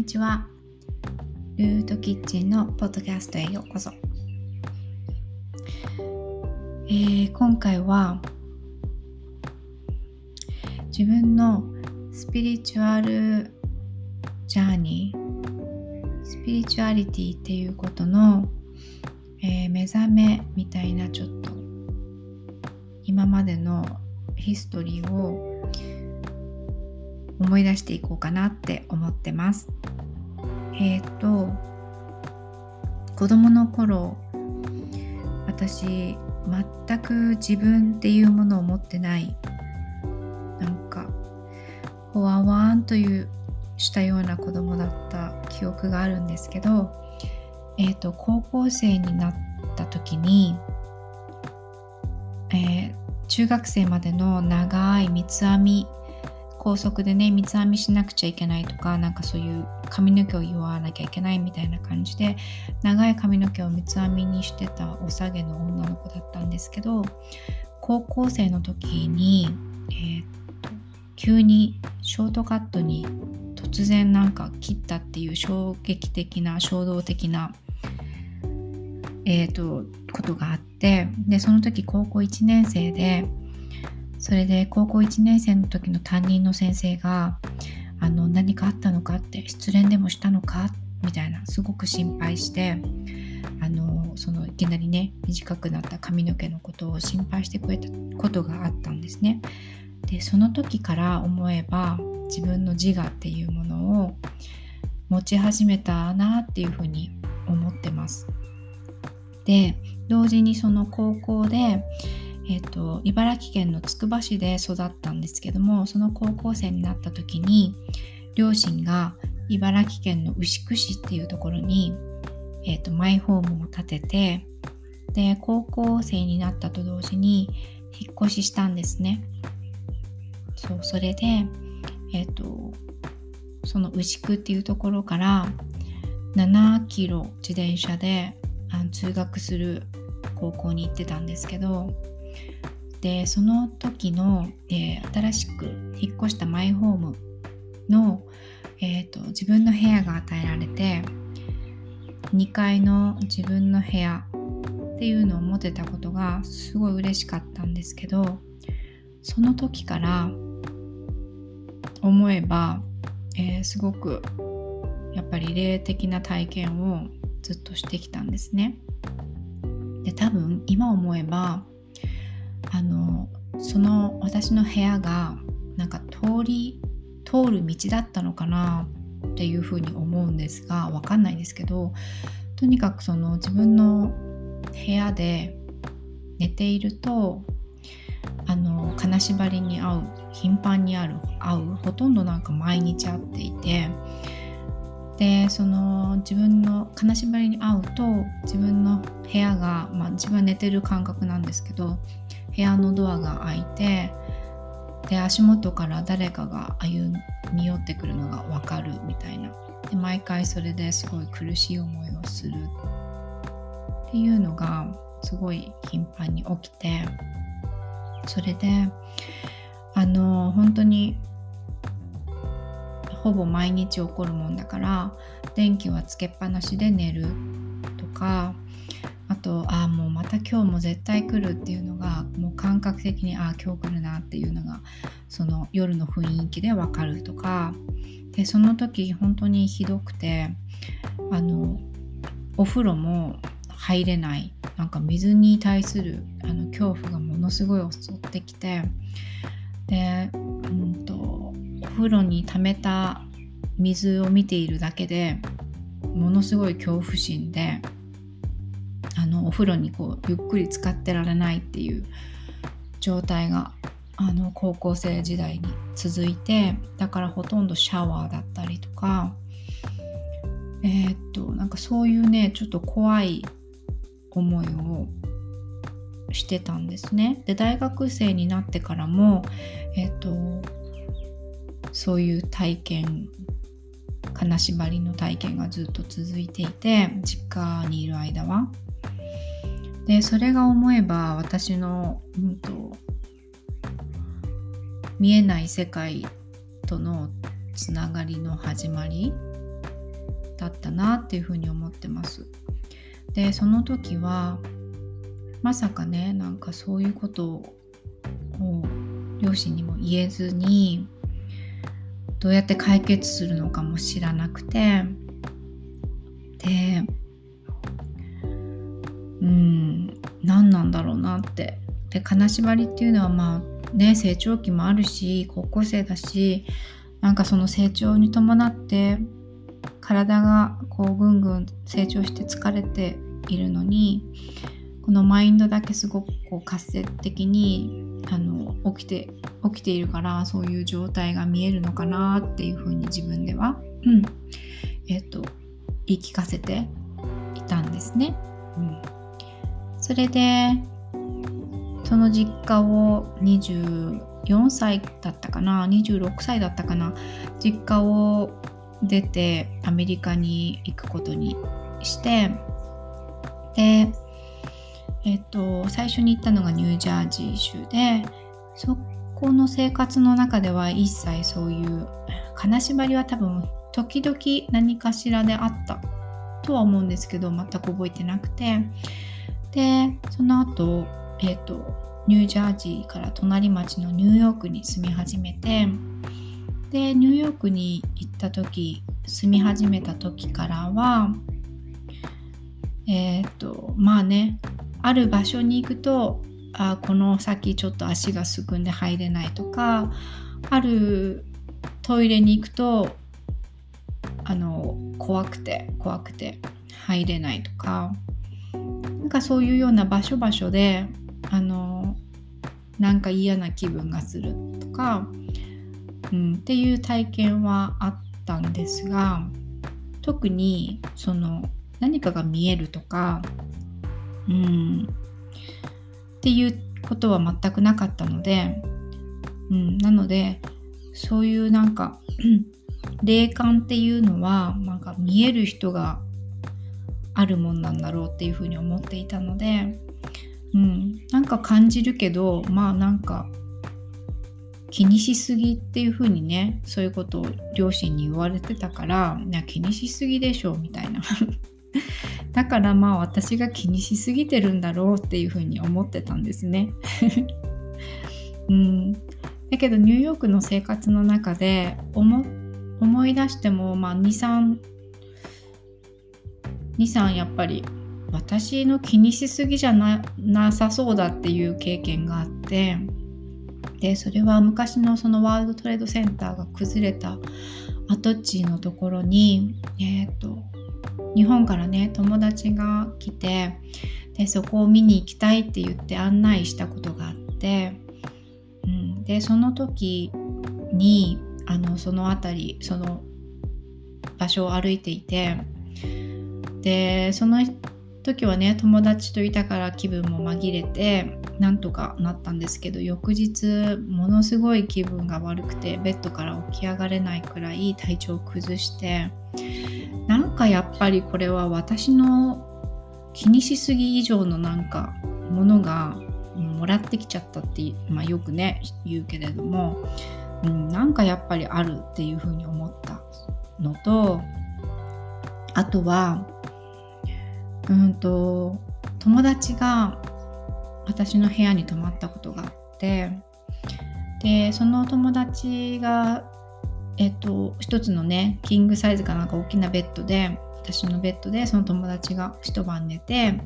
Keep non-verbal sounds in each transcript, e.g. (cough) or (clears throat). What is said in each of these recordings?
にちは。ルートキッチンのポッドキャストへようこそ。えー、今回は自分のスピリチュアルジャーニー、スピリチュアリティっていうことの、えー、目覚めみたいなちょっと今までのヒストリーを思い出していこうかなって思ってます。えっ、ー、と子供の頃私全く自分っていうものを持ってないなんかほわわんというしたような子供だった記憶があるんですけど、えーと、高校生になった時に、えー、中学生までの長い三つ編み高速でね三つ編みしなくちゃいけないとかなんかそういう髪の毛を言わなきゃいけないみたいな感じで長い髪の毛を三つ編みにしてたおさげの女の子だったんですけど高校生の時に、えー、っと急にショートカットに突然なんか切ったっていう衝撃的な衝動的なえーとことがあってでその時高校1年生でそれで高校1年生の時の担任の先生があの何かあったのかって失恋でもしたのか？みたいなすごく心配してあのそのいきなりね短くなった髪の毛のことを心配してくれたことがあったんですね。でその時から思えば自分の自我っていうものを持ち始めたなっていうふうに思ってます。で同時にその高校でえーと、茨城県のつくば市で育ったんですけどもその高校生になった時に両親が茨城県の牛久市っていうところに、えーと、マイホームを建ててで高校生になったと同時に引っ越ししたんですね。そうそれでえ、ー、とその牛久っていうところから7キロ自転車であの通学する高校に行ってたんですけどでその時の、えー、新しく引っ越したマイホームの、えーと、自分の部屋が与えられて2階の自分の部屋っていうのを持てたことがすごい嬉しかったんですけどその時から思えば、えー、すごくやっぱり霊的な体験をずっとしてきたんですね。で多分今思えばあのその私の部屋がなんか通り通る道だったのかなっていうふうに思うんですがわかんないんですけどとにかくその自分の部屋で寝ているとあの金縛りに会う頻繁にある会うほとんどなんか毎日会っていてでその自分の金縛りに会うと自分の部屋が、まあ、自分は寝てる感覚なんですけど部屋のドアが開いてで足元から誰かが歩み寄ってくるのが分かるみたいな。で毎回それですごい苦しい思いをする。っていうのがすごい頻繁に起きて。それであの本当にほぼ毎日起こるもんだから電気はつけっぱなしで寝るとかあとああもうまた今日も絶対来るっていうのがもう感覚的にああ今日来るなっていうのがその夜の雰囲気でわかるとかでその時本当にひどくてあのお風呂も入れない。なんか水に対するあの恐怖がものすごい襲ってきてで、うんと、お風呂に溜めた水を見ているだけでものすごい恐怖心であのお風呂にこうゆっくり使ってられないっていう状態があの高校生時代に続いてだからほとんどシャワーだったりとかえー、っとなんかそういうねちょっと怖い思いをしてたんですね。で大学生になってからもえー、っとそういう体験金縛りの体験がずっと続いていて実家にいる間はでそれが思えば私の、うんと、見えない世界とのつながりの始まりだったなっていうふうに思ってます。でその時はまさかねなんかそういうことを両親にも言えずにどうやって解決するのかも知らなくて。でうん何なんだろうなって。で金縛りっていうのはまあね成長期もあるし高校生だしなんかその成長に伴って体がこうぐんぐん成長して疲れているのにこのマインドだけすごくこう活性的にあの起きて起きているからそういう状態が見えるのかなっていうふうに自分では、うんえっ、と言い聞かせていたんですね。うん、それでその実家を24歳だったかな26歳だったかな実家を出てアメリカに行くことにしてでえっと、最初に行ったのがニュージャージー州でそこの生活の中では一切そういう金縛りは多分時々何かしらであったとは思うんですけど全く覚えてなくて。でその後、えっとニュージャージーから隣町のニューヨークに住み始めてでニューヨークに行った時住み始めた時からはえっ、とまあねある場所に行くとあこの先ちょっと足がすくんで入れないとかあるトイレに行くとあの怖くて怖くて入れないとかなんかそういうような場所場所であのなんか嫌な気分がするとか、うん、っていう体験はあったんですが特にその何かが見えるとかうん、っていうことは全くなかったので、うん、なのでそういうなんか (clears throat) 霊感っていうのはなんか見える人があるもんなんだろうっていうふうに思っていたので、うん、なんか感じるけどまあなんか気にしすぎっていうふうにねそういうことを両親に言われてたからいや気にしすぎでしょみたいな。(laughs) だからまあ私が気にしすぎてるんだろうっていうふうに思ってたんですね。(laughs) うん、だけどニューヨークの生活の中で思い出しても、まあ、23 23やっぱり私の気にしすぎじゃなさそうだっていう経験があってでそれは昔のそのワールドトレードセンターが崩れた跡地のところにえっ、ー、と日本からね友達が来てでそこを見に行きたいって言って案内したことがあって、うん、でその時にあのその辺りその場所を歩いていてでその時はね友達といたから気分も紛れてなんとかなったんですけど翌日ものすごい気分が悪くてベッドから起き上がれないくらい体調を崩してなんかやっぱりこれは私の気にしすぎ以上のなんかものがもらってきちゃったって、まあ、よくね言うけれども、うん、なんかやっぱりあるっていうふうに思ったのとあとはうんと友達が私の部屋に泊まったことがあってでその友達がえっと一つのねキングサイズかなんか大きなベッドで私のベッドでその友達が一晩寝て、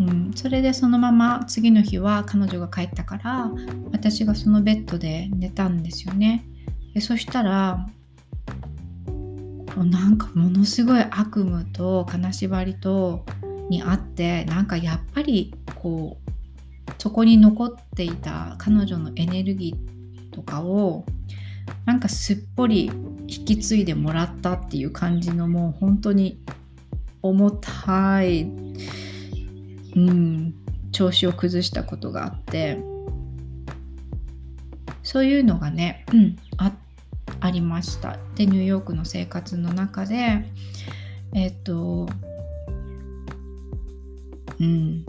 うん、それでそのまま次の日は彼女が帰ったから私がそのベッドで寝たんですよね。でそしたらなんかものすごい悪夢と金縛りとにあってなんかやっぱりこうそこに残っていた彼女のエネルギーとかをなんかすっぽり引き継いでもらったっていう感じのもう本当に重たい、うん、調子を崩したことがあってそういうのがね、うん、あありました。でニューヨークの生活の中でえっ、とうん。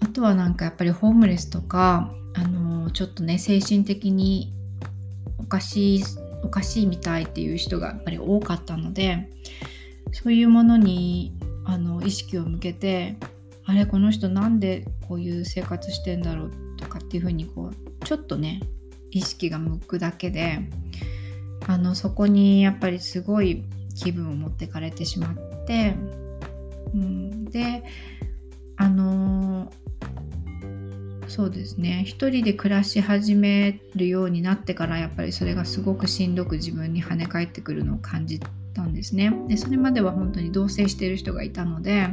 あとはなんかやっぱりホームレスとかあのちょっとね精神的にかしいおかしいみたいっていう人がやっぱり多かったのでそういうものにあの意識を向けてあれこの人なんでこういう生活してんだろうとかっていうふうにこうちょっとね意識が向くだけであのそこにやっぱりすごい気分を持ってかれてしまって、うん、であのそうですね。一人で暮らし始めるようになってからやっぱりそれがすごくしんどく自分に跳ね返ってくるのを感じたんですね。でそれまでは本当に同棲してる人がいたので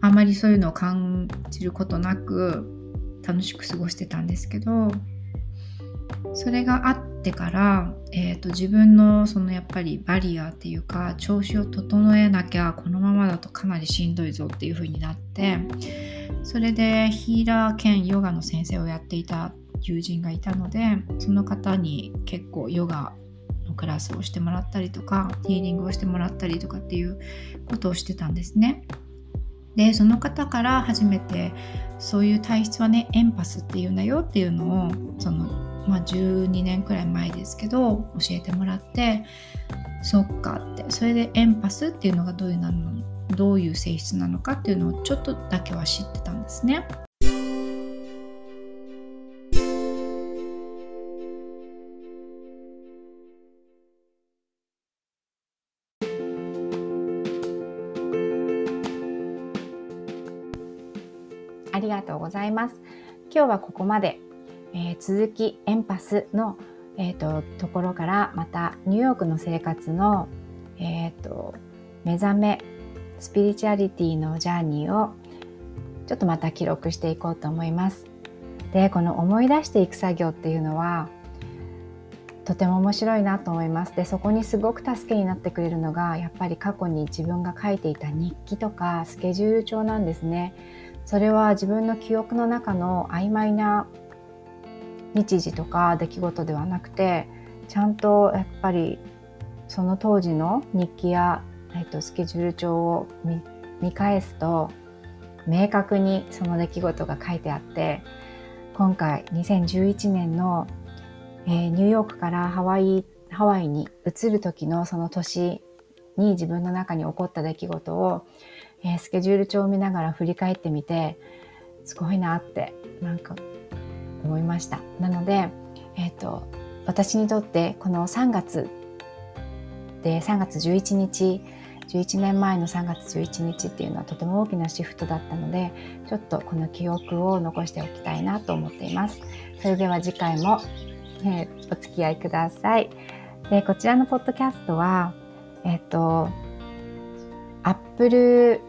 あまりそういうのを感じることなく楽しく過ごしてたんですけどそれがあっててから、えーと、自分のそのやっぱりバリアっていうか調子を整えなきゃこのままだとかなりしんどいぞっていう風になってそれでヒーラー兼ヨガの先生をやっていた友人がいたのでその方に結構ヨガのクラスをしてもらったりとかヒーリングをしてもらったりとかっていうことをしてたんですね。でその方から初めてそういう体質はねエンパスっていうんだよっていうのをその、まあ、12年くらい前ですけど教えてもらってそっかってそれでエンパスっていうのがどういうなのどういう性質なのかっていうのをちょっとだけは知ってたんですね。ありがとうございます。今日はここまで、えー、続きエンパスの、えーと、ところからまたニューヨークの生活の、えーと、目覚めスピリチュアリティのジャーニーをちょっとまた記録していこうと思います。でこの思い出していく作業っていうのはとても面白いなと思います。でそこにすごく助けになってくれるのがやっぱり過去に自分が書いていた日記とかスケジュール帳なんですね。それは自分の記憶の中の曖昧な日時とか出来事ではなくてちゃんとやっぱりその当時の日記や、えっと、スケジュール帳を見返すと明確にその出来事が書いてあって今回2011年の、えー、ニューヨークからハワイハワイに移る時のその年に自分の中に起こった出来事をえー、スケジュール帳を見ながら振り返ってみてすごいなってなんか思いました。なので、えーと、私にとってこの3月で3月11日11年前の3月11日っていうのはとても大きなシフトだったのでちょっとこの記憶を残しておきたいなと思っています。それでは次回も、えー、お付き合いください。でこちらのポッドキャストはえっ、ー、とアップル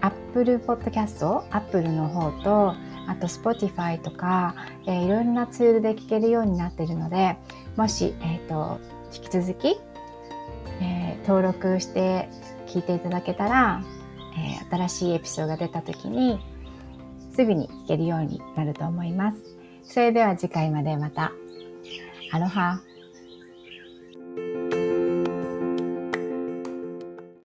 アップルポッドキャストアップルの方とあと Spotify とか、えー、いろいろなツールで聴けるようになっているのでもし、えーと、引き続き、えー、登録して聞いていただけたら、えー、新しいエピソードが出た時にすぐに聞けるようになると思います。それでは次回までまた。アロハ。